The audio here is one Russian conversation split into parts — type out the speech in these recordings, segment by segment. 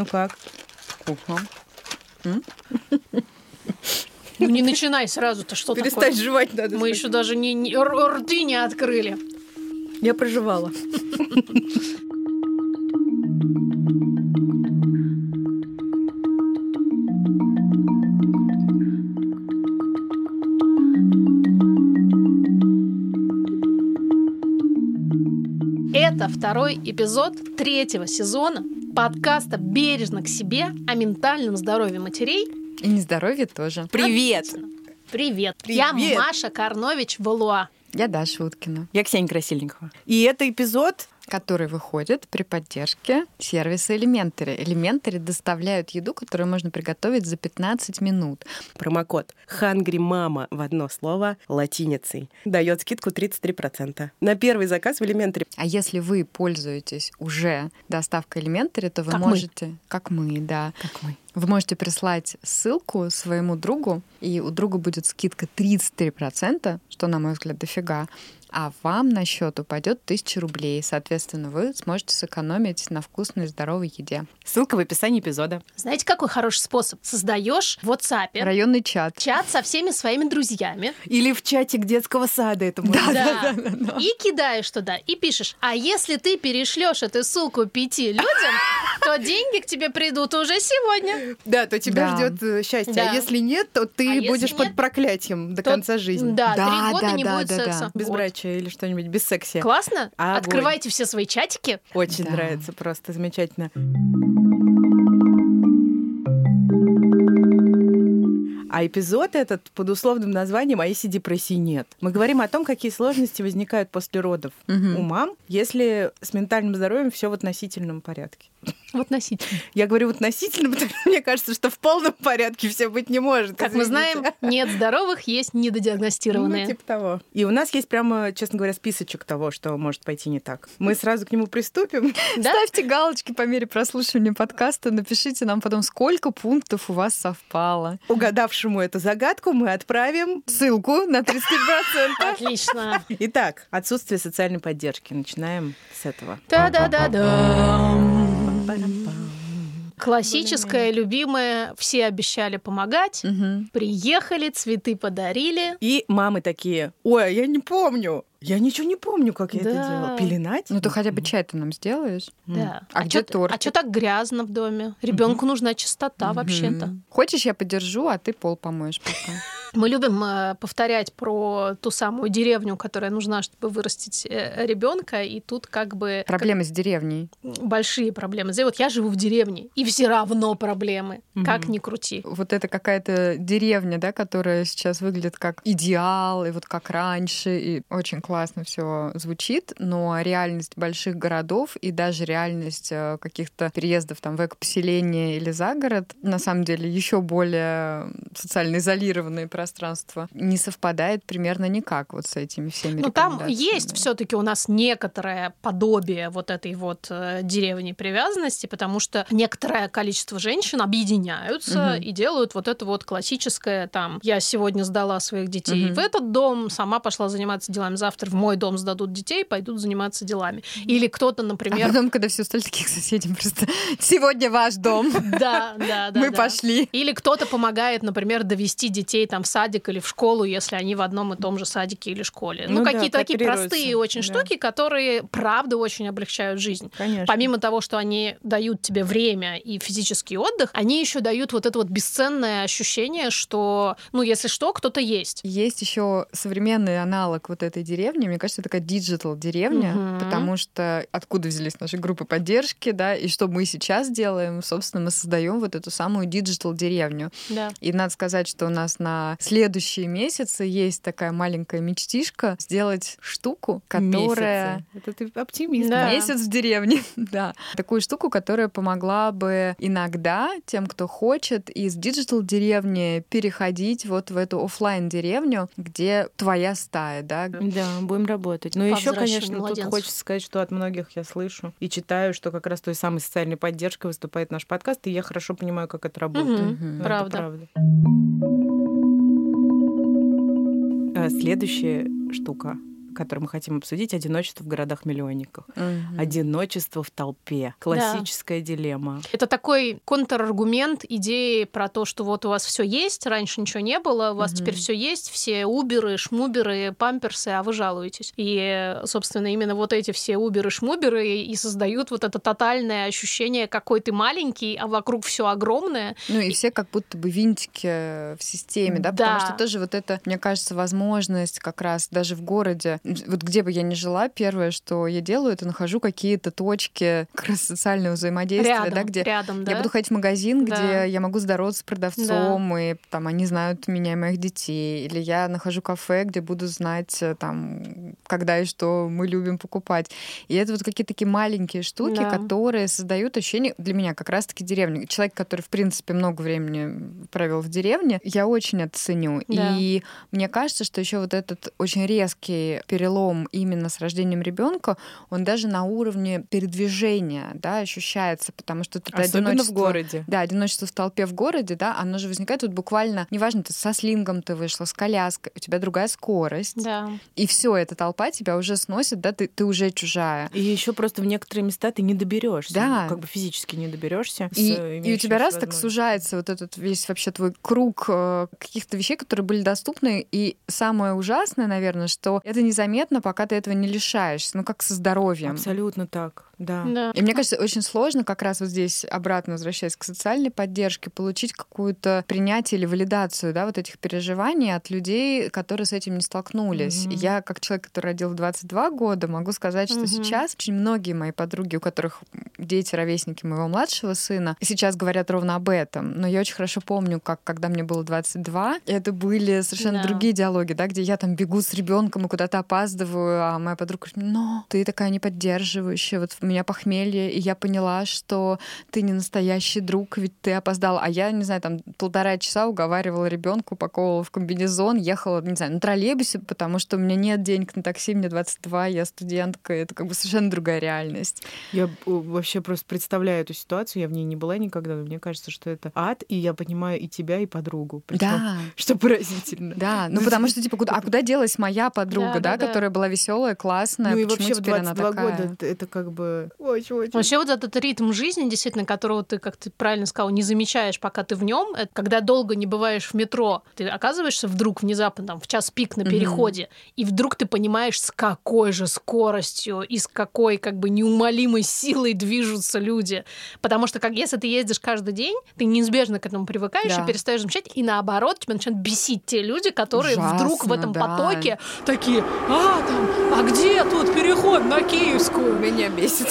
Ну как? Вкусно. Ну не начинай сразу-то, что Перестать такое? жевать надо. Мы еще даже не, не- р- рты не открыли. Я проживала. Это второй эпизод третьего сезона подкаста «Бережно к себе» о ментальном здоровье матерей. И нездоровье тоже. Привет! Отлично. Привет. Я Привет. Маша Карнович Валуа. Я Даша Уткина, Я Ксения Красильникова. И это эпизод который выходит при поддержке сервиса Elementary. Elementary доставляют еду, которую можно приготовить за 15 минут. Промокод Hungry Mama в одно слово латиницей дает скидку 33% на первый заказ в Elementary. А если вы пользуетесь уже доставкой Elementary, то вы Как мы. можете, как мы, да, Как мы. Вы можете прислать ссылку своему другу, и у друга будет скидка 33%, что, на мой взгляд, дофига. А вам на счет упадет 1000 рублей. Соответственно, вы сможете сэкономить на вкусной и здоровой еде. Ссылка в описании эпизода. Знаете, какой хороший способ? Создаешь в WhatsApp Районный чат. чат со всеми своими друзьями Или в чатик детского сада это можно. Да. и кидаешь туда, и пишешь, а если ты перешлешь эту ссылку пяти людям, то деньги к тебе придут уже сегодня. Да, то тебя Да. ждет э, счастье. Да. А если нет, то ты А будешь нет, под проклятием до то- конца жизни. Да, Да, три года да, не да, будет да, да. секса. Безбрачие или что-нибудь без секси. Классно? Огонь. Открывайте все свои чатики. Очень Да. нравится, просто замечательно. А эпизод этот под условным названием «А если депрессии нет?». Мы говорим о том, какие сложности возникают после родов у мам, если с ментальным здоровьем все в относительном порядке. В относительно. Я говорю в относительном, потому что мне кажется, что в полном порядке все быть не может. Как мы знаем, нет здоровых, есть Ну, недодиагностированные. типа того. И у нас есть прямо, честно говоря, списочек того, что может пойти не так. Мы сразу к нему приступим. Да? Ставьте галочки по мере прослушивания подкаста, напишите нам потом, сколько пунктов у вас совпало. Угадавшему эту загадку мы отправим Ссылку на 30%. Отлично. Итак, отсутствие социальной поддержки. Начинаем с этого. Та-да-да-да. Классическое, любимое, все обещали помогать. Мгм. Приехали, цветы подарили. И мамы такие, ой, я не помню. Я ничего не помню, как я это Да. делала. Пеленать? Ну, ты хотя бы чай ты нам сделаешь. Да. А где чё- тортик? А что так грязно в доме? Ребенку нужна чистота вообще-то. Мгм. Хочешь, я подержу, а ты пол помоешь пока. Мы любим э, повторять про ту самую деревню, которая нужна, чтобы вырастить ребенка, и тут как бы Проблемы с деревней. как- большие проблемы. Вот я живу в деревне, и все равно проблемы, как ни крути. Вот это какая-то деревня, да, которая сейчас выглядит как идеал, и вот как раньше, и очень классно все звучит, но реальность больших городов и даже реальность э, каких-то переездов там в экопоселение или за город, на самом деле еще более социально изолированные пространства, не совпадает примерно никак вот с этими всеми Ну, там есть все-таки у нас некоторое подобие вот этой вот э, деревни привязанности, потому что некоторое количество женщин объединяются Мгм. и делают вот это вот классическое там «я сегодня сдала своих детей Мгм. в этот дом, сама пошла заниматься делами, завтра в мой дом сдадут детей, пойдут заниматься делами». Или кто-то, А например... потом, когда все стали таких соседям, просто сегодня ваш дом, Да, да, да. мы пошли. Или кто-то помогает, например, довести детей там в садик или в школу, если они в одном и том же садике или школе. Ну, Ну какие-то такие простые очень штуки, которые, правда, очень облегчают жизнь. Конечно. Помимо того, что они дают тебе время и физический отдых, они еще дают вот это вот бесценное ощущение, что, ну, если что, кто-то есть. Есть еще современный аналог вот этой деревни. Мне кажется, такая digital деревня, Мгм. потому что откуда взялись наши группы поддержки, да, и что мы сейчас делаем, собственно, мы создаем вот эту самую digital деревню. Да. И надо сказать, что у нас на следующие месяцы есть такая маленькая мечтишка сделать штуку, которая Месяцы. Это ты оптимист. Да. Месяц в деревне, да. Такую штуку, которая помогла бы иногда тем, кто хочет, из digital деревни переходить вот в эту оффлайн деревню, где твоя стая, да. Да, будем работать. Но еще, конечно, тут младенцев. хочется сказать, что от многих я слышу и читаю, что как раз той самой социальной поддержкой выступает наш подкаст, и я хорошо понимаю, как это работает. Мгм. Это Правда. правда. А, Следующая штука который мы хотим обсудить, одиночество в городах-миллионниках. Мгм. Одиночество в толпе. Классическая дилемма. Это такой контраргумент идеи про то, что вот у вас все есть, раньше ничего не было, у вас Мгм. теперь все есть, все уберы, шмуберы, памперсы, а вы жалуетесь. И, собственно, именно вот эти все уберы, шмуберы и создают вот это тотальное ощущение, какой ты маленький, а вокруг все огромное. Ну и все как будто бы винтики в системе, да, потому Да. что тоже вот это, мне кажется, возможность как раз даже в городе, вот где бы я ни жила, первое, что я делаю, это нахожу какие-то точки как раз социального взаимодействия, рядом, да, где рядом, да. Я буду ходить в магазин, Да. где я могу здороваться с продавцом, и там они знают меня и моих детей. Или я нахожу кафе, где буду знать, э, там, когда и что мы любим покупать. И это вот какие-то такие маленькие штуки, Да. которые создают ощущение для меня как раз-таки деревни. Человек, который, в принципе, много времени провел в деревне, я очень это ценю. Да. И мне кажется, что еще вот этот очень резкий перелом именно с рождением ребенка, он даже на уровне передвижения, да, ощущается, потому что это Особенно в одиночество- городе. да, одиночество в толпе в городе, да, оно же возникает вот буквально, неважно, ты со слингом ты вышла, с коляской, у тебя другая скорость, Да. и все, эта толпа тебя уже сносит, да, ты, ты уже чужая. И еще просто в некоторые места ты не доберешься. Да. ну, Как бы физически не доберешься. И, и у тебя раз так сужается вот этот весь вообще твой круг э, каких-то вещей, которые были доступны. И самое ужасное, наверное, что это незаметно, пока ты этого не лишаешься. Ну, как со здоровьем. Абсолютно так, да. Да. И мне кажется, очень сложно как раз вот здесь, обратно возвращаясь к социальной поддержке, получить какую-то принятие или валидацию да, вот этих переживаний от людей, которые с этим не столкнулись. И Я, как человек, который родил в 22 года, могу сказать, что Мгм. сейчас очень многие мои подруги, у которых дети, ровесники моего младшего сына, сейчас говорят ровно об этом. Но я очень хорошо помню, как когда мне было 22, это были совершенно Да. другие диалоги, да, где я там бегу с ребенком и куда-то опаздываю, а моя подруга говорит, но ты такая неподдерживающая, вот меня похмелье, и я поняла, что ты не настоящий друг, ведь ты опоздал. А я, не знаю, там полтора часа уговаривала ребенка, упаковывала в комбинезон, ехала, не знаю, на троллейбусе, потому что у меня нет денег на такси, мне 22, я студентка, это как бы совершенно другая реальность. Я вообще просто представляю эту ситуацию, я в ней не была никогда, но мне кажется, что это ад, и я понимаю и тебя, и подругу. Причём, Да. Что поразительно. Да, ну потому что, типа, куда, а куда делась моя подруга, Да, да, да, да. которая была веселая, классная, Ну и почему вообще в теперь она 22 такая? года это как бы очень-очень... Вообще вот этот ритм жизни, действительно, которого ты, как ты правильно сказал, не замечаешь, пока ты в нем, это когда долго не бываешь в метро, ты оказываешься вдруг внезапно там в час пик на переходе, и вдруг ты понимаешь, с какой же скоростью и с какой как бы неумолимой силой движутся люди. Потому что как если ты ездишь каждый день, ты неизбежно к этому привыкаешь Да. и перестаешь замечать, и наоборот, тебя начинают бесить те люди, которые вдруг в Ужасно, этом да. потоке такие, а там, а где тут переход на Киевскую? Меня бесит очень.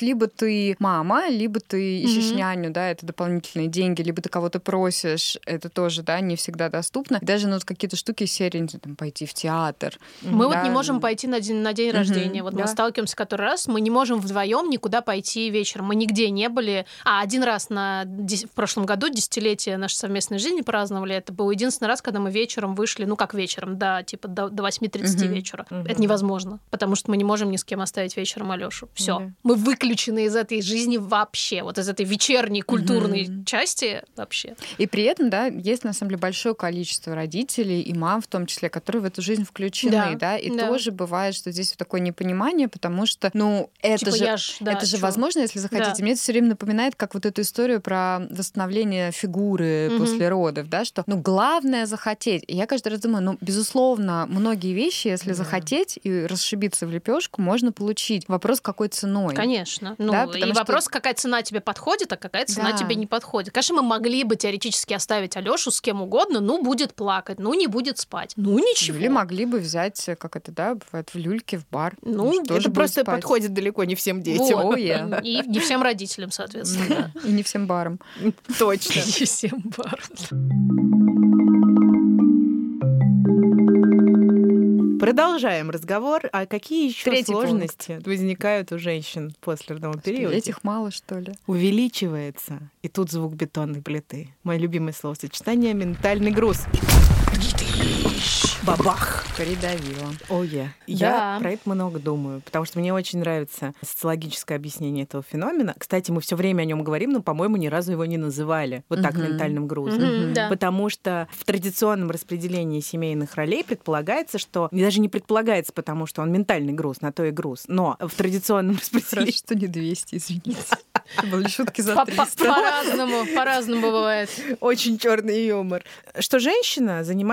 Либо ты мама, либо ты ищешь няню, да, это дополнительные деньги, либо ты кого-то просишь, это тоже, да, не всегда доступно. Даже ну, вот какие-то штуки серии, там, пойти в театр. Мы вот не можем пойти на день, на день Мгм, рождения. Вот мы сталкиваемся который раз, мы не можем вдвоем никуда пойти вечером. Мы нигде не были. А один раз на в прошлом году десятилетие нашей совместной жизни праздновали. Это был единственный раз, когда мы вечером вышли, ну как вечером, да, типа до, до 8.30 Мгм. вечера. Это невозможно, потому что мы не можем ни с кем оставить вечером Алёшу. Все, Да. мы выключены из этой жизни вообще, вот из этой вечерней культурной Мгм. части вообще. И при этом, да, есть на самом деле большое количество родителей и мам в том числе, которые в эту жизнь включены, Да, да, и да. тоже бывает, что здесь вот такое непонимание, потому что, ну, это Типа же я ж, да, это же чё? возможно, если захотите. Да. Мне это все время напоминает, как вот эту историю про восстановление фигуры Мгм. после родов, да, что, ну, главное захотеть. И я каждый раз думаю, ну, безусловно, многие вещи, если Да. захотеть и расшибиться в лепешку, можно получить. Вопрос, какой ценой. Конечно. Ну, Да, и что- вопрос, какая цена тебе подходит, а какая цена Да. тебе не подходит. Конечно, мы могли бы теоретически оставить Алёшу с кем угодно, ну, будет плакать, ну, не будет спать. Ну, ничего. Или могли бы взять, э, как это, да, бывает, в люльке, в бар. Ну, тоже Это будет просто спать. подходит далеко не всем детям. Вот. Oh, yeah. И не всем родителям, соответственно. да. И не всем барам. Точно. Не всем барам. Продолжаем разговор. А какие еще Третий сложности возникают у женщин после родового периода? Этих мало, что ли? Увеличивается. И тут звук бетонной плиты. Мое любимое словосочетание — ментальный груз. Бабах! Придавила. О, я. Я Да. про это много думаю, потому что мне очень нравится социологическое объяснение этого феномена. Кстати, мы все время о нем говорим, но, по-моему, ни разу его не называли вот так Мгм. ментальным грузом. Мгм, да. Потому что в традиционном распределении семейных ролей предполагается, что даже не предполагается, потому что он ментальный груз, на то и груз. Но в традиционном Хорошо, распределении что не 200, извините. Были шутки за По- по- 300. По-разному, по-разному бывает. очень черный юмор, что женщина занимается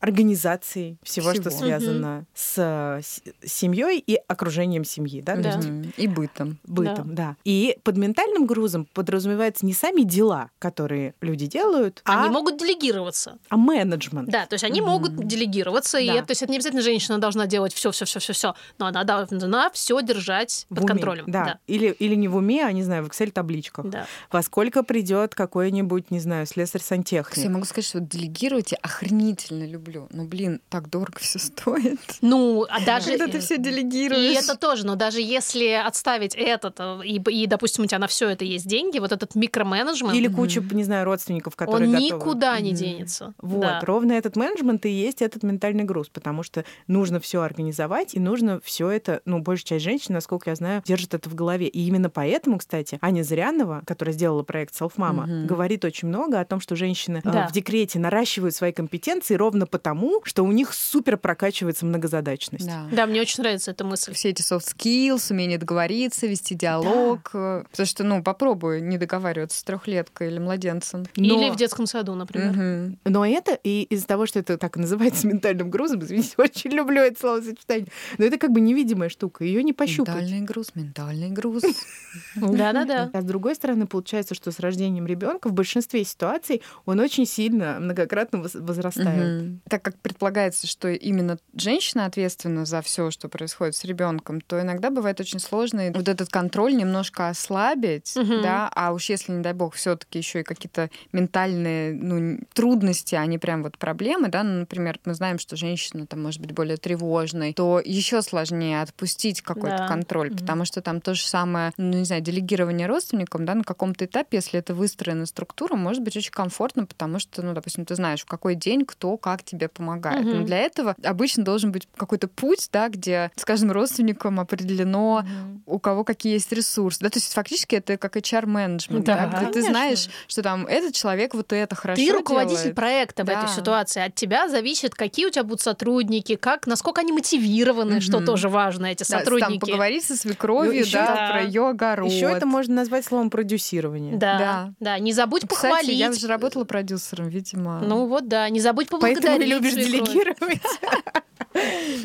организацией всего, что Всего. связано с, э, с семьей и окружением семьи, да, Да. есть. И бытом. бытом, да. И под ментальным грузом подразумеваются не сами дела, которые люди делают, а, Они могут делегироваться. а менеджмент. Да, то есть они Мгм. могут делегироваться, и Да. это, то есть это не обязательно женщина должна делать все, все, все, все, все, но она должна все держать В под уме, контролем. Да. Или, или не в уме, а не знаю, в Excel-табличках. Да. Во сколько придет какой-нибудь, не знаю, слесарь-сантехник. Я могу сказать, что делегировать я охренительно люблю. Но, блин, так дорого все стоит. Ну, а даже... Когда ты все И делегируешь. это тоже, но даже если отставить этот, э, и, и, допустим, у тебя на все это есть деньги, вот этот микроменеджмент, Или куча, не знаю, родственников, которые он готовы. никуда не Мгм. денется. Вот, Да. ровно этот менеджмент и есть этот ментальный груз, потому что нужно все организовать, и нужно все это, ну, большая часть женщин, насколько я знаю, держит это в голове. И именно поэтому, кстати, Аня Зырянова, которая сделала проект Self-Mama, Мгм. говорит очень много о том, что женщины э, Да. в декрете наращивают свои компетенции ровно потому, что у них супер прокачивается многозадачность. Да. Да, мне очень нравится эта мысль. Все эти soft skills, умение договориться, вести диалог. э, Потому что, ну, попробуй не договариваться с трехлеткой или младенцем. Но- Или в детском саду, например. Мгм. Но это и из-за того, что это так и называется ментальным грузом, извините, очень люблю это словосочетание, но это как бы невидимая штука, ее не пощупать. Ментальный груз, ментальный груз. Да-да-да. А с другой стороны, получается, что с рождением ребенка в большинстве ситуаций он очень сильно, многократно воз- возрастает. Мгм. Так как предполагается, что именно женщина ответственна за все, что происходит с ребенком, то иногда бывает очень сложно вот этот контроль немножко ослабить, Мгм. да, а уж если, не дай бог, все-таки еще и какие-то ментальные ну, трудности, а не прям вот проблемы, да, ну, например, мы знаем, что женщина там может быть более тревожной, то еще сложнее отпустить какой-то Да. контроль, Мгм. потому что там то же самое, ну, не знаю, делегирование родственникам, да, на каком-то этапе, если это выстроена структура, может быть очень комфортно, потому что, ну, допустим, ты знаешь, в какой день кто как тебе помогает. Мгм. Но для этого обычно должен быть какой-то путь, да, где с каждым родственником определено, у кого какие есть ресурсы. Да, то есть фактически это как HR-менеджмент, да, Да, где ты знаешь, что там этот человек вот это хорошо Ты руководитель делает. проекта в Да. этой ситуации. От тебя зависит, какие у тебя будут сотрудники, как, насколько они мотивированы, что Мгм. тоже важно, эти Да, там сотрудники. поговорить со свекровью, Ну, да, Да. про ее огород. Еще это можно назвать словом продюсирование. Да, Да. да, Не забудь Кстати, похвалить. я же работала продюсером, видимо. Ну вот, да, не забудь Поэтому поблагодарить. не любишь свекровь. делегировать.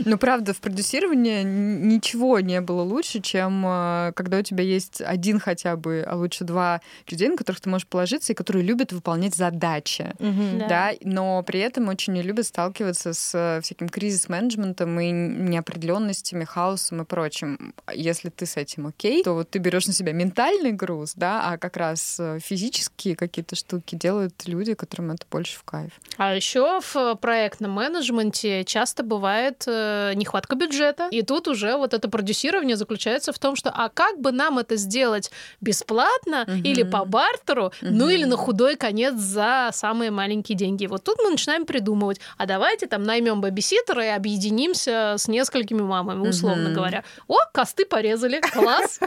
Ну, правда, в продюсировании ничего не было лучше, чем э, когда у тебя есть один хотя бы, а лучше два людей, на которых ты можешь положиться и которые любят выполнять задачи. Да. но при этом очень не любят сталкиваться с э, всяким кризис-менеджментом и неопределенностями, хаосом и прочим. Если ты с этим окей, то вот ты берешь на себя ментальный груз, да, а как раз э, физические какие-то штуки делают люди, которым это больше в кайф. А еще в проектном менеджменте часто бывает э, нехватка бюджета. И тут уже вот это продюсирование заключается в том, что а как бы нам это сделать бесплатно Мгм. или по бартеру, ну Мгм. или на худой конец за самые маленькие деньги. Вот тут мы начинаем придумывать, а давайте там наймем бабиситера и объединимся с несколькими мамами, условно Мгм. говоря. О, косты порезали, класс.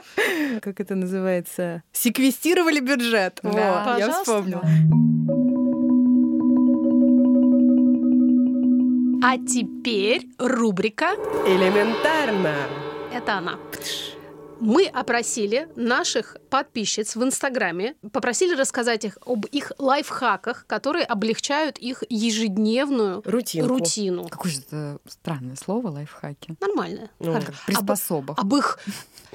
Как это называется? Секвестировали бюджет. Да. Я вспомнила. А теперь рубрика Элементарно. Это она. Мы опросили наших подписчиц в Инстаграме, попросили рассказать их об их лайфхаках, которые облегчают их ежедневную Рутинку. рутину. Какое же это странное слово, лайфхаки. Нормально. Ну, приспособах. Об их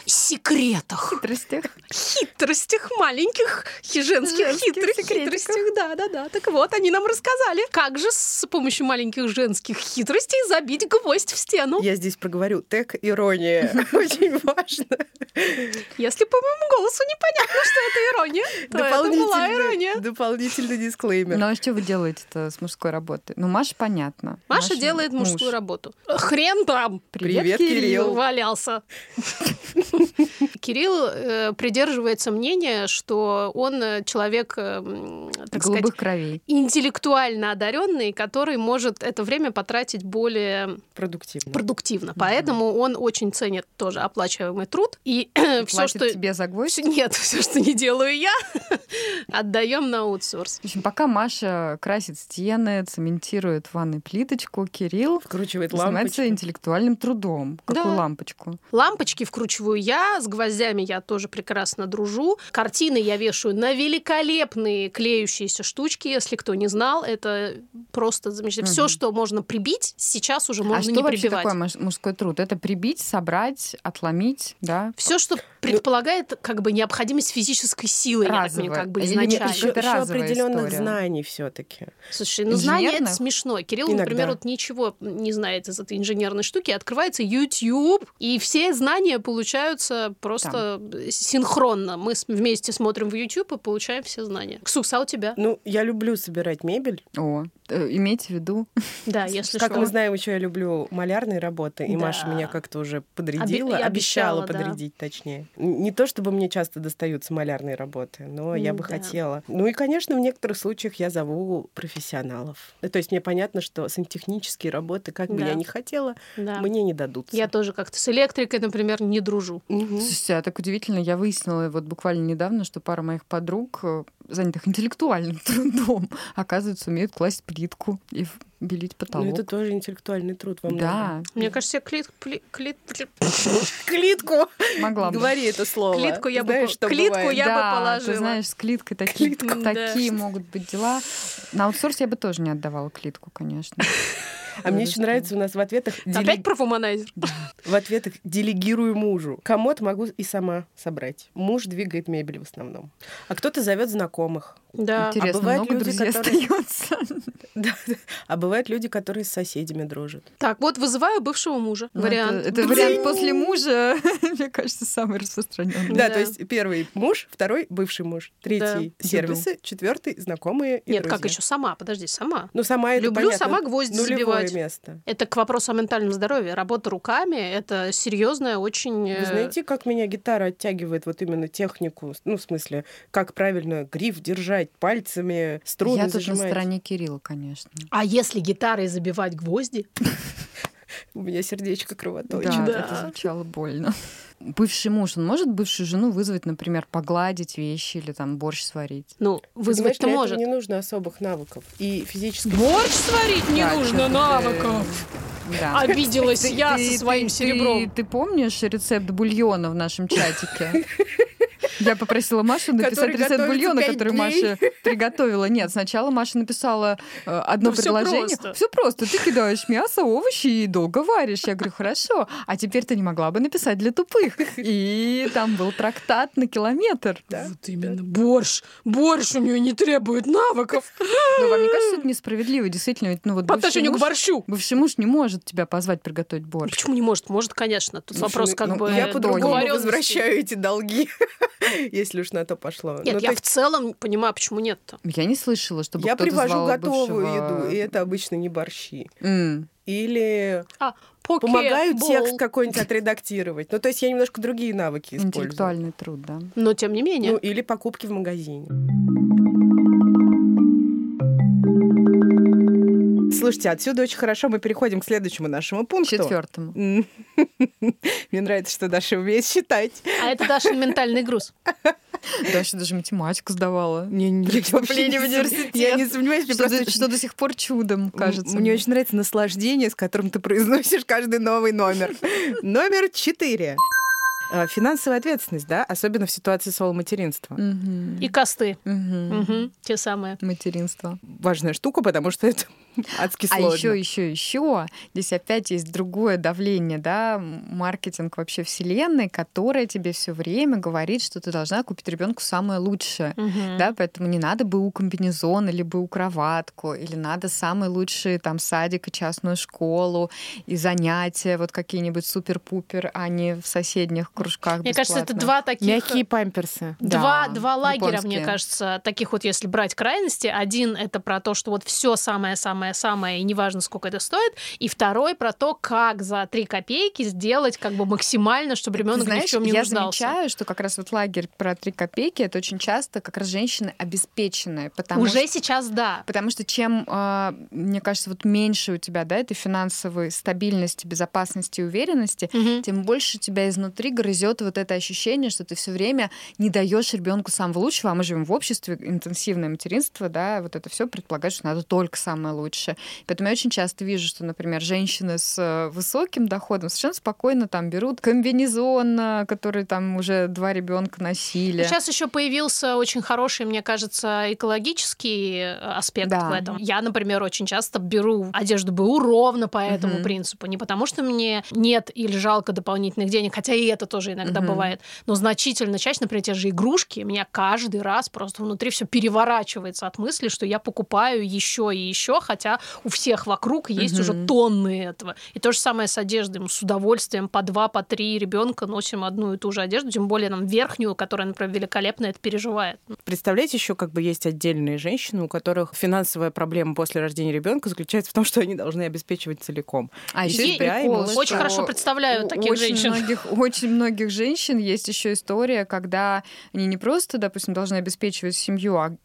секретах, Хитростях. хитростях, маленьких женских Женских хитрых секретиках. хитростях. Да, да, да. Так вот, они нам рассказали, как же с помощью маленьких женских хитростей забить гвоздь в стену. Я здесь проговорю тег ирония. Очень важно. Если по моему голосу непонятно, что это ирония, то это была ирония. Дополнительный дисклеймер. Ну а что вы делаете-то с мужской работой? Ну, Маша, понятно. Маша делает муж. мужскую работу. Хрен там! Привет, Кирилл. Валялся. Кирилл э, придерживается мнения, что он э, человек, э, так сказать, Голубых кровей. интеллектуально одаренный, который может это время потратить более Продуктивно. продуктивно. Поэтому он очень ценит тоже оплачиваемый труд. И все, что... тебе за гвоздь? Нет, все, что не делаю я, отдаем на аутсорс. В общем, пока Маша красит стены, цементирует в ванной плиточку, Кирилл Вкручивает занимается интеллектуальным трудом. Какую Да. лампочку? Лампочки вкручиваю я, с гвоздями я тоже прекрасно дружу. Картины я вешаю на великолепные клеющиеся штучки. Если кто не знал, это просто замечательно. Все, Мгм. что можно прибить, сейчас уже а можно что не вообще прибивать. такое муж- мужской труд? Это прибить, собрать, отломить, да? Все, что предполагает как бы необходимость физической силы, я так понимаю, как бы изначально. Еще, еще разовая определенных история. знаний все-таки. Слушай, ну знание это смешно. Кирилл, Иногда. например, вот ничего не знает из этой инженерной штуки. Открывается YouTube, и все знания получаются просто синхронно. Мы вместе смотрим в YouTube и получаем все знания. Ксукс, а у тебя? Ну, я люблю собирать мебель. О, имейте в виду. Да, если как что. мы знаем, еще я люблю малярные работы, и Да. Маша меня как-то уже подрядила, Оби- обещала обещала, да. подрядить, точнее. Н- Не то чтобы мне часто достаются малярные работы, но я бы Да. хотела. Ну и, конечно, в некоторых случаях я зову профессионалов. То есть мне понятно, что сантехнические работы, как бы Да. я ни хотела, Да. мне не дадутся. Я тоже как-то с электрикой, например, не дружу. Мгм. Слушайте, а так удивительно, я выяснила вот буквально недавно, что пара моих подруг, э, занятых интеллектуальным трудом, оказывается, умеют класть плитку и белить Ну, потолок. это тоже интеллектуальный труд во многом. да, Мне кажется, я клит, пли- клит- Клитку! могла бы. Говори это слово. Клитку я бы Знаешь, что клитку бывает? я бы да, положила. Ты знаешь, с клиткой такие, Клитку. такие Да. могут быть дела. На аутсорс я бы тоже не отдавала клитку, конечно. А мне еще нравится у нас в ответах Опять про вуманайзер? в ответах делегирую мужу. Комод могу и сама собрать. Муж двигает мебель в основном. А кто-то зовет знакомых. Да. Интересно, бывают много люди, друзей которые- остается. Да, да. А бывают люди, которые с соседями дружат. Так, вот вызываю бывшего мужа. Ну, Вариант. Это, это вариант после мужа, мне кажется, самый распространенный. Да, Да. то есть первый муж, второй бывший муж, третий Да. сервисы, четвертый знакомые и Нет, как друзья. еще сама? Подожди, сама. Ну, сама это Люблю понятно, сама гвозди нулевое забивать. место. Это к вопросу о ментальном здоровье. Работа руками — это серьезная очень... э, Вы знаете, как меня гитара оттягивает вот именно технику? Ну, в смысле, как правильно гриф держать пальцами, струны Я тут на зажимать. стороне Кирилла, конечно. А если гитарой забивать гвозди? У меня сердечко кровоточит. Да, Да. это звучало больно. Бывший муж, он может бывшую жену вызвать, например, погладить вещи или там борщ сварить? Ну, вызвать-то может. не нужно особых навыков. И физических. Борщ сварить не Да, нужно ты- навыков. Да. Обиделась Ты- я ты- со своим ты- серебром. Ты, ты помнишь рецепт бульона в нашем чатике? Я попросила Машу написать рецепт бульона, который. Маша приготовила. Нет, сначала Маша написала э, одно Ну, предложение. Все просто. Ты кидаешь мясо, овощи и долго варишь. Я говорю, хорошо. А теперь ты не могла бы написать для тупых. И там был трактат на километр. Да? Вот именно. Борщ. Борщ у нее не требует навыков. Но вам не кажется, это несправедливо? Действительно, ведь, ну вот По отношению к борщу. Бывший муж не может тебя позвать приготовить борщ. Почему не может? Может, конечно. Тут вопрос ну, как ну, бы Я по-другому возвращаю эти долги, если уж на то пошло. Нет, Ну, то я в есть целом понимаю, почему нет-то. Я не слышала, чтобы я привожу звал готовую бывшего- еду, и это обычно не борщи. М. Или А, поке, помогаю бол. текст какой-нибудь отредактировать. Ну, то есть я немножко другие навыки использую. Интеллектуальный труд, да. Но тем не менее. Ну, или покупки в магазине. Слушайте, отсюда очень хорошо мы переходим к следующему нашему пункту. Четвертому. Мне нравится, что Даша умеет считать. А это Дашин ментальный груз. Даша даже математику сдавала. Не, не, я вообще не университет. Я не сомневаюсь, мне Что, просто до, очень- что до сих пор чудом, кажется. Мне очень нравится наслаждение, с которым ты произносишь каждый новый номер. Номер четыре. А, Финансовая ответственность, да, особенно в ситуации соломатеринства. Мгм. И косты. Мгм. Мгм, Те самые. Материнство. Важная штука, потому что это адски А сложно. еще, еще, еще, здесь опять есть другое давление, да, маркетинг вообще вселенной, которая тебе все время говорит, что ты должна купить ребенку самое лучшее. Мгм. Да, поэтому не надо БУ комбинезон или БУ кроватку, или надо самый лучший там садик и частную школу, и занятия вот какие-нибудь супер-пупер, а не в соседних кружках Мне кажется, это два таких... Мягкие памперсы. Два, Да, два лагеря, японские. мне кажется, таких вот, если брать крайности. Один это про то, что вот все самое-самое-самое, и неважно, сколько это стоит. И второй про то, как за три копейки сделать как бы максимально, чтобы ребенок ни в чем не я нуждался. замечаю, что как раз вот лагерь про три копейки это очень часто как раз женщины обеспеченные, потому Уже что сейчас да. Потому что чем, а, мне кажется, вот меньше у тебя, да, этой финансовой стабильности, безопасности и уверенности, Мгм. тем больше тебя изнутри грызет вот это ощущение, что ты все время не даешь ребенку самого лучшего, а мы живем в обществе, интенсивное материнство, да, вот это все предполагает, что надо только самое лучшее. Поэтому я очень часто вижу, что, например, женщины с э, высоким доходом совершенно спокойно там берут комбинезон, э, который там уже два ребенка носили. Сейчас еще появился очень хороший, мне кажется, экологический э, аспект Да. в этом. Я, например, очень часто беру одежду БУ ровно по этому Мгм. принципу. Не потому, что мне нет или жалко дополнительных денег, хотя и это тоже иногда Мгм. бывает, но значительно чаще, например, те же игрушки, меня каждый раз просто внутри все переворачивается от мысли, что я покупаю еще и еще, хотя у всех вокруг есть Мгм. уже тонны этого. И то же самое с одеждой. Мы с удовольствием по два, по три ребенка носим одну и ту же одежду, тем более нам верхнюю, которая, например, великолепно это переживает. Представляете, еще как бы есть отдельные женщины, у которых финансовая проблема после рождения ребенка заключается в том, что они должны обеспечивать целиком. А И еще себя, и. Очень хорошо представляю у таких очень женщин. Многих, очень многих женщин есть еще история, когда они не просто, допустим, должны обеспечивать семью, а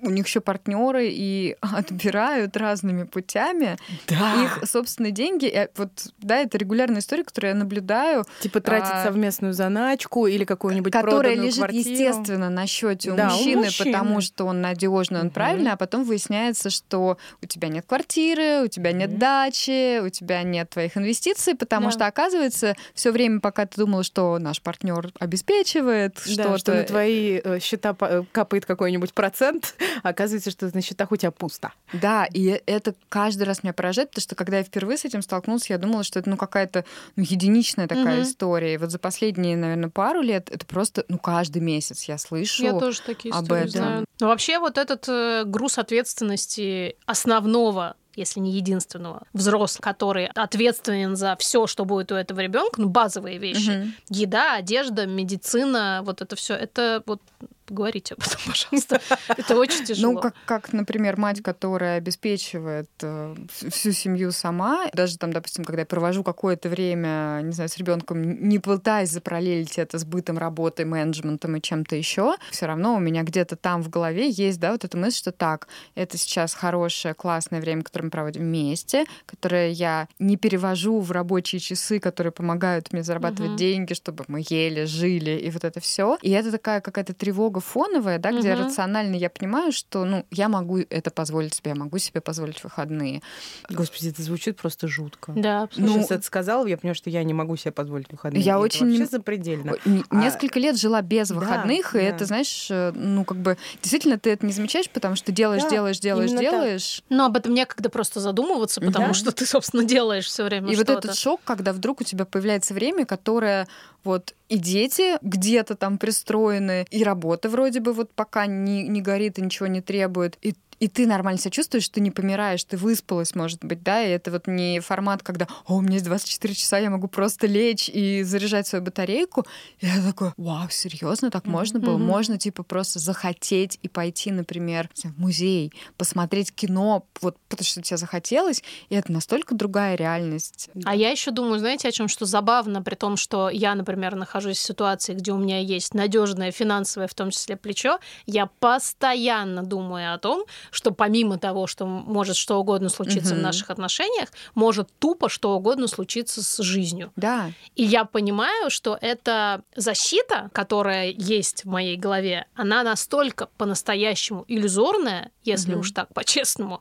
у них еще партнеры и отбирают разными путями Да. их собственные деньги. И вот, да, это регулярная история, которую я наблюдаю, Типа тратить а, совместную заначку или какую-нибудь которая лежит, квартиру. естественно, на счете у Да, у мужчины, мужчины. потому что он надежный, он Мгм. правильный, а потом выясняется, что у тебя нет квартиры, у тебя нет Мгм. дачи, у тебя нет твоих инвестиций, потому Да. что, оказывается, все время, пока ты думала, что наш партнер обеспечивает Да, что-то. что на твои э, счета па- э, капает какой-нибудь процент, а оказывается, что на счетах у тебя пусто. Да, и это каждый раз меня поражает, потому что когда я впервые с этим столкнулась, я думала, что это ну какая-то ну, единичная такая Мгм. история. И вот за последние, наверное, пару лет это просто ну каждый месяц я слышу. Я тоже такие об истории этом. знаю. Но вообще вот этот э, груз ответственности основного если не единственного, взрослого, который ответственен за все, что будет у этого ребенка, ну, базовые вещи. Мгм. Еда, одежда, медицина, вот это все. Это вот говорите об этом, пожалуйста. Это очень тяжело. Ну, как, как, например, мать, которая обеспечивает э, вс- всю семью сама, даже там, допустим, когда я провожу какое-то время, не знаю, с ребенком, не пытаясь запараллелить это с бытом, работой, менеджментом и чем-то еще, все равно у меня где-то там в голове есть, да, вот эта мысль, что так, это сейчас хорошее, классное время, которое мы проводим вместе, которое я не перевожу в рабочие часы, которые помогают мне зарабатывать Мгм. деньги, чтобы мы ели, жили и вот это все. И это такая какая-то тревога фоновая, да, где Мгм. рационально я понимаю, что, ну, я могу это позволить себе, я могу себе позволить выходные. Господи, это звучит просто жутко. Да, Ну, абсолютно. сейчас это сказала, я понимаю, что я не могу себе позволить выходные. Я это очень- вообще запредельно. А- Несколько лет жила без Да, выходных, и да. это, знаешь, э, ну, как бы, действительно, ты это не замечаешь, потому что делаешь, Да, делаешь, делаешь, именно так. делаешь. Но об этом некогда просто задумываться, потому Да. что ты, собственно, делаешь все время И вот этот шок, когда вдруг у тебя появляется время, которое вот и дети где-то там пристроены, и работа вроде бы вот пока не, не горит и ничего не требует, и и ты нормально себя чувствуешь, ты не помираешь, ты выспалась, может быть, да, и это вот не формат, когда, о, у меня есть 24 часа, я могу просто лечь и заряжать свою батарейку. И я такой, вау, серьезно, так можно было? Мгм. Можно, типа, просто захотеть и пойти, например, в музей, посмотреть кино, вот потому что тебе захотелось, и это настолько другая реальность. А я еще думаю, знаете, о чем что забавно, при том, что я, например, нахожусь в ситуации, где у меня есть надежное финансовое, в том числе плечо, я постоянно думаю о том, что помимо того, что может что угодно случиться в Мгм. наших отношениях, может тупо что угодно случиться с жизнью. Да. И я понимаю, что эта защита, которая есть в моей голове, она настолько по-настоящему иллюзорная, если Мгм. уж так по-честному,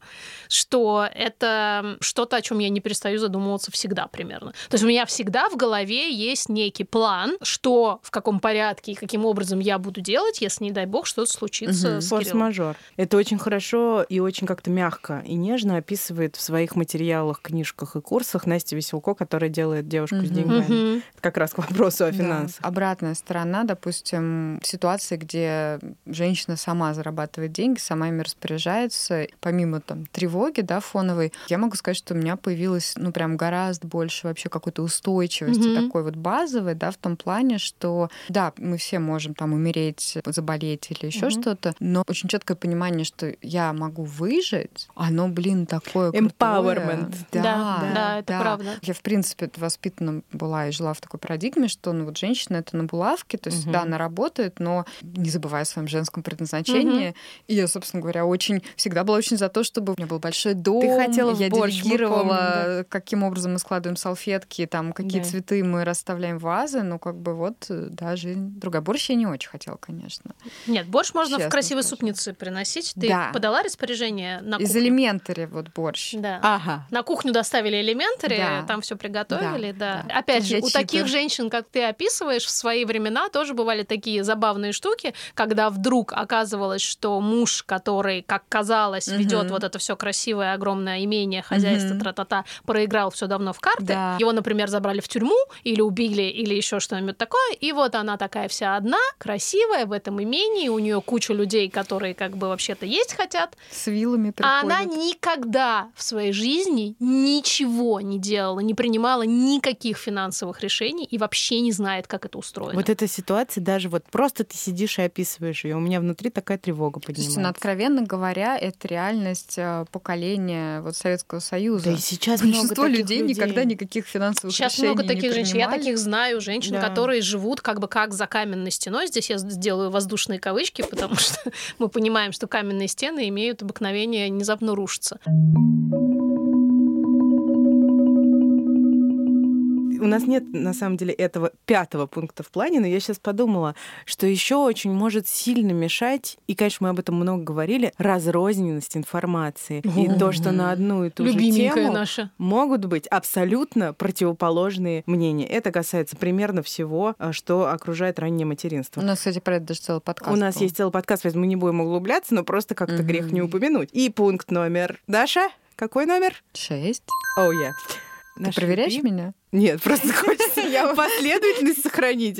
что это что-то, о чем я не перестаю задумываться всегда примерно. То есть у меня всегда в голове есть некий план, что в каком порядке и каким образом я буду делать, если, не дай бог, что-то случится Мгм. с. Форс-мажор. Это очень хорошо хорошо и очень как-то мягко и нежно описывает в своих материалах, книжках и курсах Настя Веселко, которая делает девушку с деньгами. Это как раз к вопросу о финансах. Да. Обратная сторона, допустим, ситуации, где женщина сама зарабатывает деньги, сама ими распоряжается, помимо там тревоги, да, фоновой, я могу сказать, что у меня появилось, ну, прям гораздо больше вообще какой-то устойчивости mm-hmm. такой вот базовой, да, в том плане, что, да, мы все можем там умереть, заболеть или еще mm-hmm. что-то, но очень четкое понимание, что я могу выжить, оно, блин, такое Empowerment. Да, да, да, это да. правда. Я, в принципе, воспитана была и жила в такой парадигме, что, ну, вот женщина — это на булавке, то есть, mm-hmm. да, она работает, но не забывая о своем женском предназначении. Mm-hmm. И я, собственно говоря, очень всегда была очень за то, чтобы у меня был большой дом. Ты хотела я борщ, делегировала, помним, да. каким образом мы складываем салфетки, там, какие да. цветы мы расставляем в вазы. Ну, как бы вот, да, жизнь другая. Борщ я не очень хотела, конечно. Нет, борщ можно Честно в красивой скажу. супнице приносить. Ты да. подала распоряжение на кухню? Из элементари вот борщ. Да. Ага. На кухню доставили элементари, да. там все приготовили, да. да. да. Опять же, у таких женщин, как ты описываешь, в свои времена тоже бывали такие забавные штуки, когда вдруг оказывалось, что муж, который, как казалось, угу. ведет вот это все красивое, огромное имение, хозяйство, угу. тра-та-та, проиграл все давно в карты. Да. Его, например, забрали в тюрьму или убили, или еще что-нибудь такое. И вот она такая вся одна, красивая в этом имении, у нее куча людей, которые как бы вообще-то есть хотят. С вилами приходят. А она никогда в своей жизни ничего не делала, не принимала никаких финансовых решений и вообще не знает, как это устроено. Вот эта ситуация, даже вот просто ты сидишь и описываешь ее, у меня внутри такая тревога поднимается. Есть, откровенно говоря, это реальность э, поколения вот Советского Союза. Да и сейчас Большинство много людей, людей никогда никаких финансовых сейчас решений много таких не женщин. Я таких знаю, женщин, да. которые живут как бы как за каменной стеной. Здесь я сделаю воздушные кавычки, потому что мы понимаем, что каменные стены имеют обыкновение внезапно рушиться. У нас нет, на самом деле, этого пятого пункта в плане, но я сейчас подумала, что еще очень может сильно мешать, и, конечно, мы об этом много говорили, разрозненность информации. И то, что на одну и ту же тему наша. могут быть абсолютно противоположные мнения. Это касается примерно всего, а, что окружает раннее материнство. У нас, кстати, про это даже целый подкаст. У нас был. есть целый подкаст, поэтому мы не будем углубляться, но просто как-то грех не упомянуть. И пункт номер... Даша, какой номер? Шесть. Оу, oh, я. Yeah. Ты проверяешь любим... меня? Нет, просто хочется я последовательность сохранить.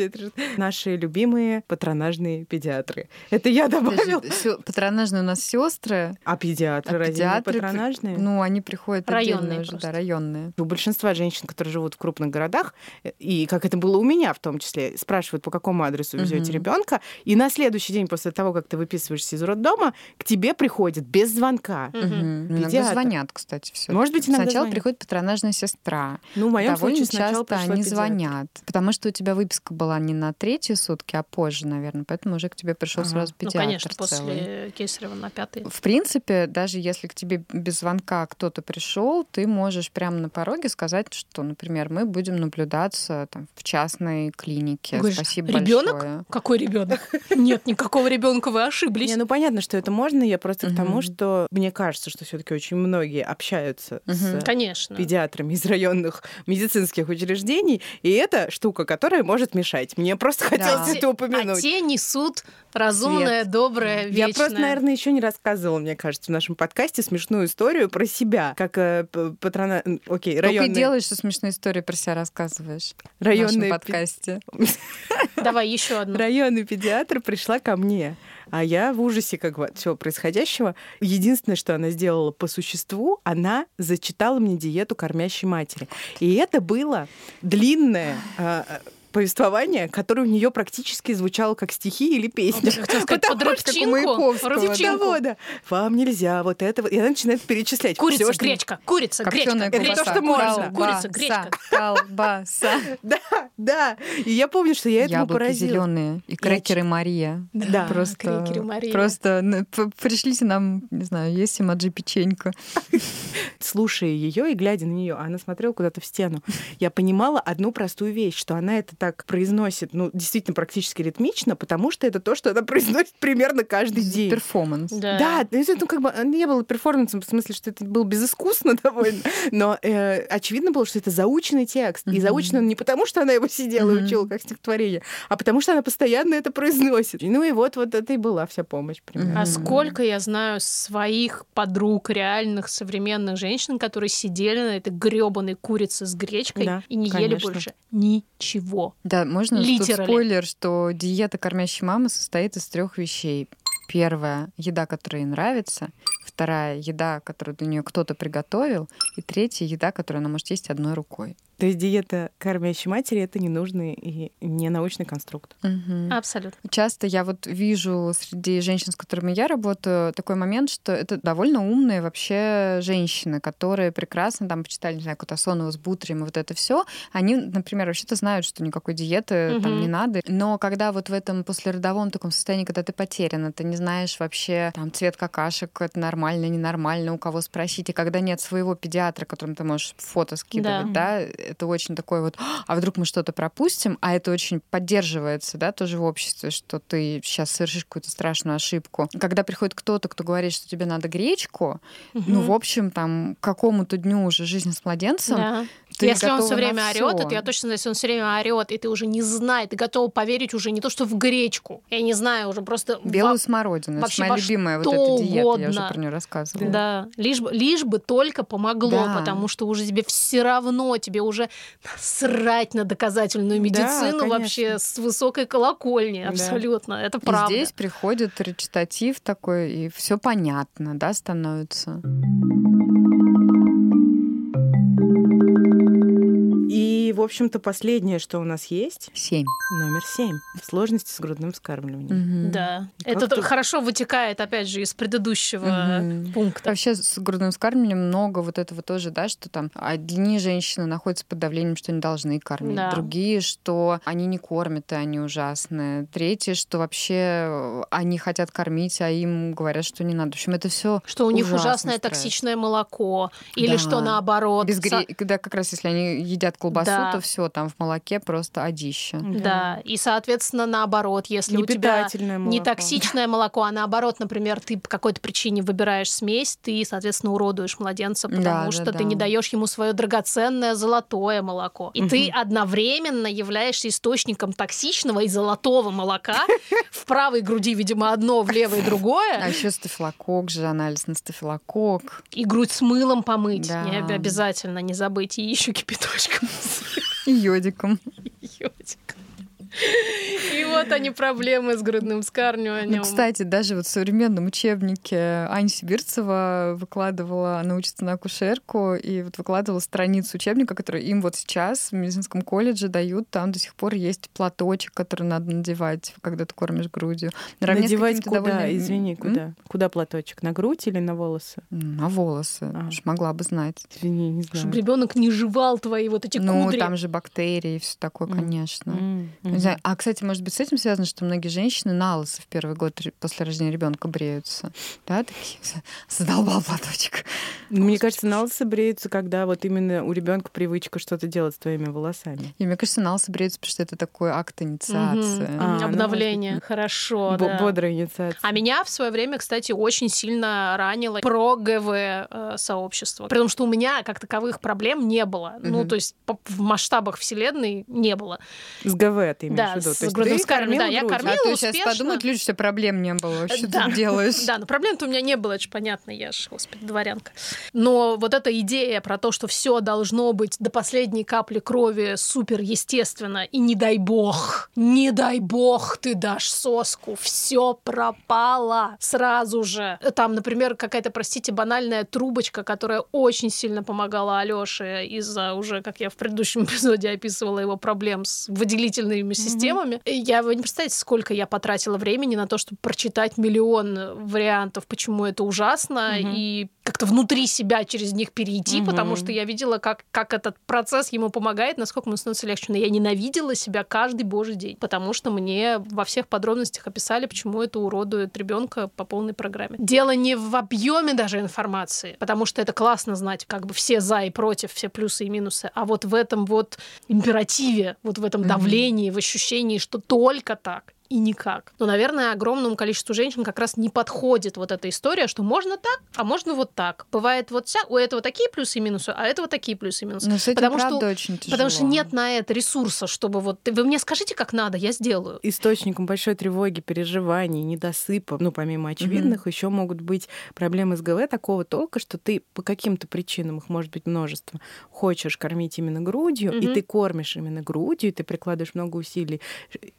Наши любимые патронажные педиатры. Это я добавила. Патронажные у нас сестры. А педиатры а разве педиатры, патронажные? Ну, они приходят районные уже, да, районные. У большинства женщин, которые живут в крупных городах, и как это было у меня в том числе, спрашивают, по какому адресу везете ребенка, и на следующий день после того, как ты выписываешься из роддома, к тебе приходит без звонка. Иногда звонят, кстати, все. Может быть, иногда Сначала приходит патронажная сестра. Ну, в моем случае часто они звонят, потому что у тебя выписка была не на третьи сутки, а позже, наверное, поэтому уже к тебе пришел ага. сразу педиатр. Ну, конечно, целый. после Кесарева на пятый. В принципе, даже если к тебе без звонка кто-то пришел, ты можешь прямо на пороге сказать, что, например, мы будем наблюдаться там, в частной клинике. Говоришь, Спасибо ребенок? большое. Какой ребенок? Нет, никакого ребенка, вы ошиблись. Не, ну понятно, что это можно. Я просто к тому, что мне кажется, что все-таки очень многие общаются с педиатрами из районных медицинских учреждений, и это штука, которая может мешать. Мне просто хотелось это упомянуть. А те несут разумное, Свет. доброе, вечное. Я просто, наверное, еще не рассказывала, мне кажется, в нашем подкасте смешную историю про себя, как э, патрона... Окей, районные... Только и делаешь, что смешную историю про себя рассказываешь районные в нашем подкасте. Давай еще одну. Районный педиатр пришла ко мне. А я в ужасе как бы всего происходящего. Единственное, что она сделала по существу, она зачитала мне диету кормящей матери. И это было длинное а, повествование, которое у нее практически звучало как стихи или песни. Хотела сказать, под Маяковского. Да, Вам нельзя вот это. И она начинает перечислять. Курица, Всё, гречка, курица, гречка. Это то, что можно. Курица, гречка. Колбаса. Да, да. И я помню, что я этому поразилась. зеленые и крекеры Мария. Да, просто, крекеры Мария. Просто пришлите нам, не знаю, есть эмоджи печенька. Слушая ее и глядя на нее, она смотрела куда-то в стену. Я понимала одну простую вещь, что она это так так произносит, ну, действительно практически ритмично, потому что это то, что она произносит примерно каждый день. Перформанс. Да. Да, ну, это, ну, как бы не было перформансом, в смысле, что это было безыскусно довольно, но э, очевидно было, что это заученный текст. И заучен он не потому, что она его сидела и учила как стихотворение, а потому что она постоянно это произносит. Ну и вот, вот это и была вся помощь примерно. А сколько я знаю своих подруг, реальных современных женщин, которые сидели на этой гребаной курице с гречкой Да, и не ели конечно. больше ничего. Да, можно Literally. спойлер, что диета кормящей мамы состоит из трех вещей. Первая — еда, которая ей нравится. Вторая — еда, которую для нее кто-то приготовил. И третья — еда, которую она может есть одной рукой. То есть диета кормящей матери — это ненужный и не научный конструкт. Мгм. Абсолютно. Часто я вот вижу среди женщин, с которыми я работаю, такой момент, что это довольно умные вообще женщины, которые прекрасно там почитали, не знаю, Кутасонова с Бутрием и вот это все. Они, например, вообще-то знают, что никакой диеты там Мгм. не надо. Но когда вот в этом послеродовом таком состоянии, когда ты потеряна, ты не знаешь вообще там цвет какашек, это нормально, ненормально, у кого спросить. И когда нет своего педиатра, которым ты можешь фото скидывать, да, это очень такой вот, а вдруг мы что-то пропустим, а это очень поддерживается, да, тоже в обществе, что ты сейчас совершишь какую-то страшную ошибку. Когда приходит кто-то, кто говорит, что тебе надо гречку, ну, в общем, там, к какому-то дню уже жизни с младенцем, Да. Ты если он все время орет, это я точно знаю, если он все время орет, и ты уже не знаешь, ты готова поверить уже не то, что в гречку. Я не знаю, уже просто Белую смородину. вообще Это моя во любимая вот эта диета, я уже угодно. про нее рассказывала. Да, лишь бы, лишь бы только помогло, Да. потому что уже тебе все равно, тебе уже срать на доказательную медицину конечно. вообще с высокой колокольни, Да. абсолютно, это И правда. здесь приходит речитатив такой, и все понятно, да, становится. В общем-то, последнее, что у нас есть, Семь. номер семь. Сложности с грудным вскармливанием. Мгм. Да, Как это тут- хорошо вытекает, опять же, из предыдущего Мгм. пункта. Вообще с грудным вскармливанием много вот этого тоже, да, что там одни женщины находятся под давлением, что не должны кормить, Да. другие, что они не кормят, и они ужасные, третьи, что вообще э, они хотят кормить, а им говорят, что не надо. В общем, это все Что у них ужасное стресс. токсичное молоко, или Да. что наоборот. Без са- гре... Да, как раз если они едят колбасу, Да. То все, там в молоке просто одище. Да, и, соответственно, наоборот, если у тебя Непитательное не молоко. токсичное молоко, а наоборот, например, ты по какой-то причине выбираешь смесь, ты, соответственно, уродуешь младенца, потому Да, да, что да. ты не даешь ему свое драгоценное золотое молоко. И ты одновременно являешься источником токсичного и золотого молока. В правой груди, видимо, одно, в левой А другое. еще стафилокок же, анализ на стафилокок. И грудь с мылом помыть. Да. Не об- обязательно не забыть. И еще кипяточком. Йодиком. Ётик. И вот они проблемы с грудным вскармливанием. Ну, кстати, даже вот в современном учебнике Аня Сибирцева выкладывала, она учится на акушерку, и вот выкладывала страницу учебника, который им вот сейчас в медицинском колледже дают. Там до сих пор есть платочек, который надо надевать, когда ты кормишь грудью. Наравне Надевать куда? довольно- Извини, М? куда? Куда платочек? На грудь или на волосы? На волосы. А. Ж могла бы знать. Извини, не знаю. Чтобы ребенок не жевал твои вот эти Ну, кудри. там же бактерии и все такое, конечно. М, Не мгм. знаю. А, кстати, может быть, с этим связано, что многие женщины на лысо в первый год после рождения ребенка бреются. Да, такие задолбал платочек. Ну, Мне кажется, на лысо бреются, когда вот именно у ребенка привычка что-то делать с твоими волосами. И мне кажется, на лысо бреются, потому что это такой акт инициации. Мгм. А, ну, Обновление. может Хорошо, Бо- да. Бодрая инициация. А меня в свое время, кстати, очень сильно ранило про ГВ э, сообщество. При том, что у меня как таковых проблем не было. Ну, Мгм. то есть в масштабах вселенной не было. С ГВ ты имеешь Да, в виду? с То есть грудным ты вскармливанием, да, кормила я кормила. А то успешно. сейчас подумают люди, что проблем не было. Что Да. ты делаешь? Да, но проблем-то у меня не было, это же понятно, я же, господи, дворянка. Но вот эта идея про то, что все должно быть до последней капли крови супер естественно, и не дай бог, не дай бог ты дашь соску, все пропало сразу же. Там, например, какая-то, простите, банальная трубочка, которая очень сильно помогала Алёше из-за уже, как я в предыдущем эпизоде описывала его проблем с выделительными системами. И Я вы не представляете, сколько я потратила времени на то, чтобы прочитать миллион вариантов, почему это ужасно, Мгм. и как-то внутри себя через них перейти, Мгм. потому что я видела, как, как этот процесс ему помогает, насколько ему становится легче. Но я ненавидела себя каждый божий день, потому что мне во всех подробностях описали, почему это уродует ребенка по полной программе. Дело не в объеме даже информации, потому что это классно знать, как бы все за и против, все плюсы и минусы, а вот в этом вот императиве, вот в этом Мгм. давлении, в ощущении, что только так и никак. Но, наверное, огромному количеству женщин как раз не подходит вот эта история, что можно так, а можно вот так. Бывает вот вся, у этого такие плюсы и минусы, а этого такие плюсы и минусы. Но с этим, Потому что- очень тяжело. Потому что нет на это ресурса, чтобы вот вы мне скажите, как надо, я сделаю. Источником большой тревоги, переживаний, недосыпа, ну, помимо очевидных, еще могут быть проблемы с ГВ такого толка, что ты по каким-то причинам, их может быть множество, хочешь кормить именно грудью, и Мгм. ты кормишь именно грудью, и ты прикладываешь много усилий.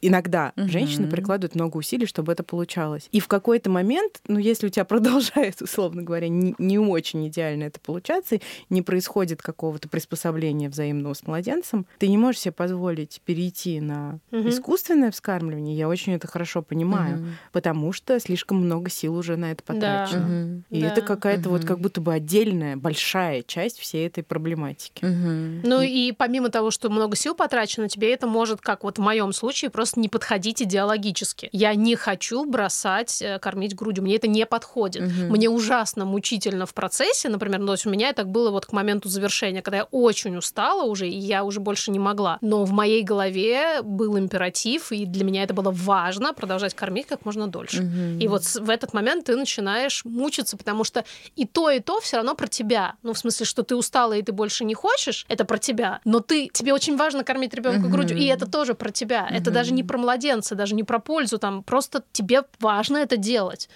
Иногда Мгм. Женщины прикладывают много усилий, чтобы это получалось. И в какой-то момент, ну, если у тебя продолжает, условно говоря, не, не очень идеально это получаться, и не происходит какого-то приспособления взаимного с младенцем, ты не можешь себе позволить перейти на Мгм. искусственное вскармливание. Я очень это хорошо понимаю, Мгм. потому что слишком много сил уже на это Да. потрачено. Мгм. И Да. это какая-то вот Мгм. как будто бы отдельная, большая часть всей этой проблематики. Мгм. Ну и помимо того, что много сил потрачено, тебе это может, как вот в моем случае, просто не подходить идеологически. Я не хочу бросать э, кормить грудью, мне это не подходит. Мгм. Мне ужасно мучительно в процессе, например, ну, то есть у меня так было вот к моменту завершения, когда я очень устала уже, и я уже больше не могла. Но в моей голове был императив, и для меня это было важно продолжать кормить как можно дольше. Мгм. И вот в этот момент ты начинаешь мучиться, потому что и то, и то все равно про тебя. Ну, в смысле, что ты устала и ты больше не хочешь, это про тебя. Но ты, тебе очень важно кормить ребенка Мгм. грудью, и это тоже про тебя. Это даже не про младенца, даже не про пользу, там просто тебе важно это делать.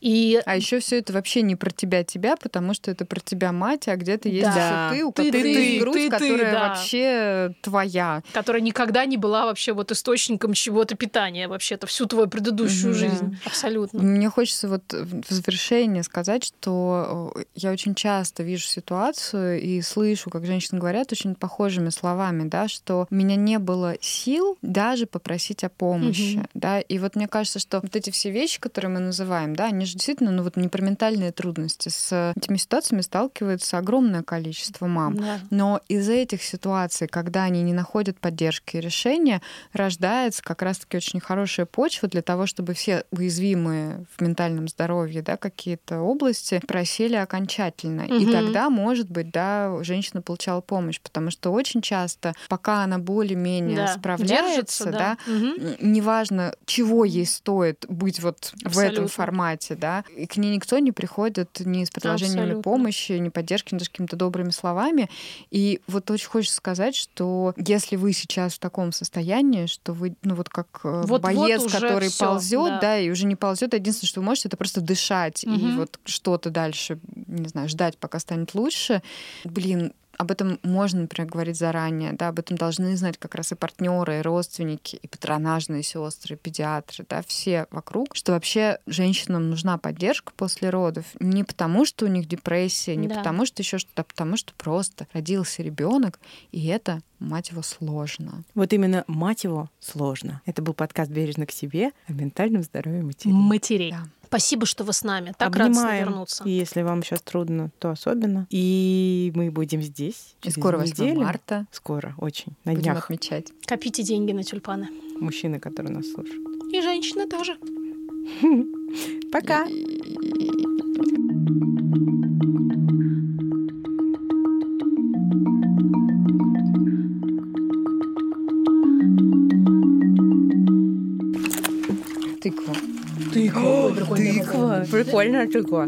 И А еще все это вообще не про тебя тебя, потому что это про тебя мать, а где-то есть Да. еще ты, у Ты, которой ты, есть грудь, ты, ты, которая да. вообще твоя. которая никогда не была вообще вот источником чего-то питания вообще-то всю твою предыдущую да. жизнь. Абсолютно. Мне хочется вот в в завершение сказать, что э, я очень часто вижу ситуацию и слышу, как женщины говорят очень похожими словами, да, что у меня не было сил даже попросить о помощи, Да, и вот мне кажется, что вот эти все вещи, которые мы называем, да, они же действительно, ну вот не про ментальные трудности, с этими ситуациями сталкивается огромное количество мам. Да. Но из этих ситуаций, когда они не находят поддержки и решения, рождается как раз-таки очень хорошая почва для того, чтобы все уязвимые в ментальном здоровье да, какие-то области просели окончательно. И Мгм. тогда, может быть, да, женщина получала помощь, потому что очень часто, пока она более-менее Да. справляется, Держится, да, Мгм. м, неважно, чего ей стоит быть вот в этом Абсолютно. формате, да, и к ней никто не приходит ни с предложениями Абсолютно. помощи, ни поддержки, ни даже какими-то добрыми словами. И вот очень хочется сказать, что если вы сейчас в таком состоянии, что вы, ну вот как э, Вот-вот боец, уже который всё, ползет, да. да. и уже не ползет, единственное, что вы можете, это просто дышать и Мгм. вот что-то дальше, не знаю, ждать, пока станет лучше. Блин, об этом можно, например, говорить заранее, да, об этом должны знать как раз и партнеры, и родственники, и патронажные сестры, и педиатры, да, все вокруг, что вообще женщинам нужна поддержка после родов не потому, что у них депрессия, не Да. потому, что еще что-то, а потому что просто родился ребенок, и это, мать его, сложно. Вот именно мать его сложно. Это был подкаст «Бережно к себе» о ментальном здоровье матерей. Матерей. Да. Спасибо, что вы с нами. Так Обнимаем. вернуться. И если вам сейчас трудно, то особенно. И мы будем здесь. И скоро 8 неделю. марта Скоро, очень. На будем днях. отмечать. Копите деньги на тюльпаны. Мужчины, которые нас слушают. И женщины тоже. Пока. 对过，对过，不是个人唱这个。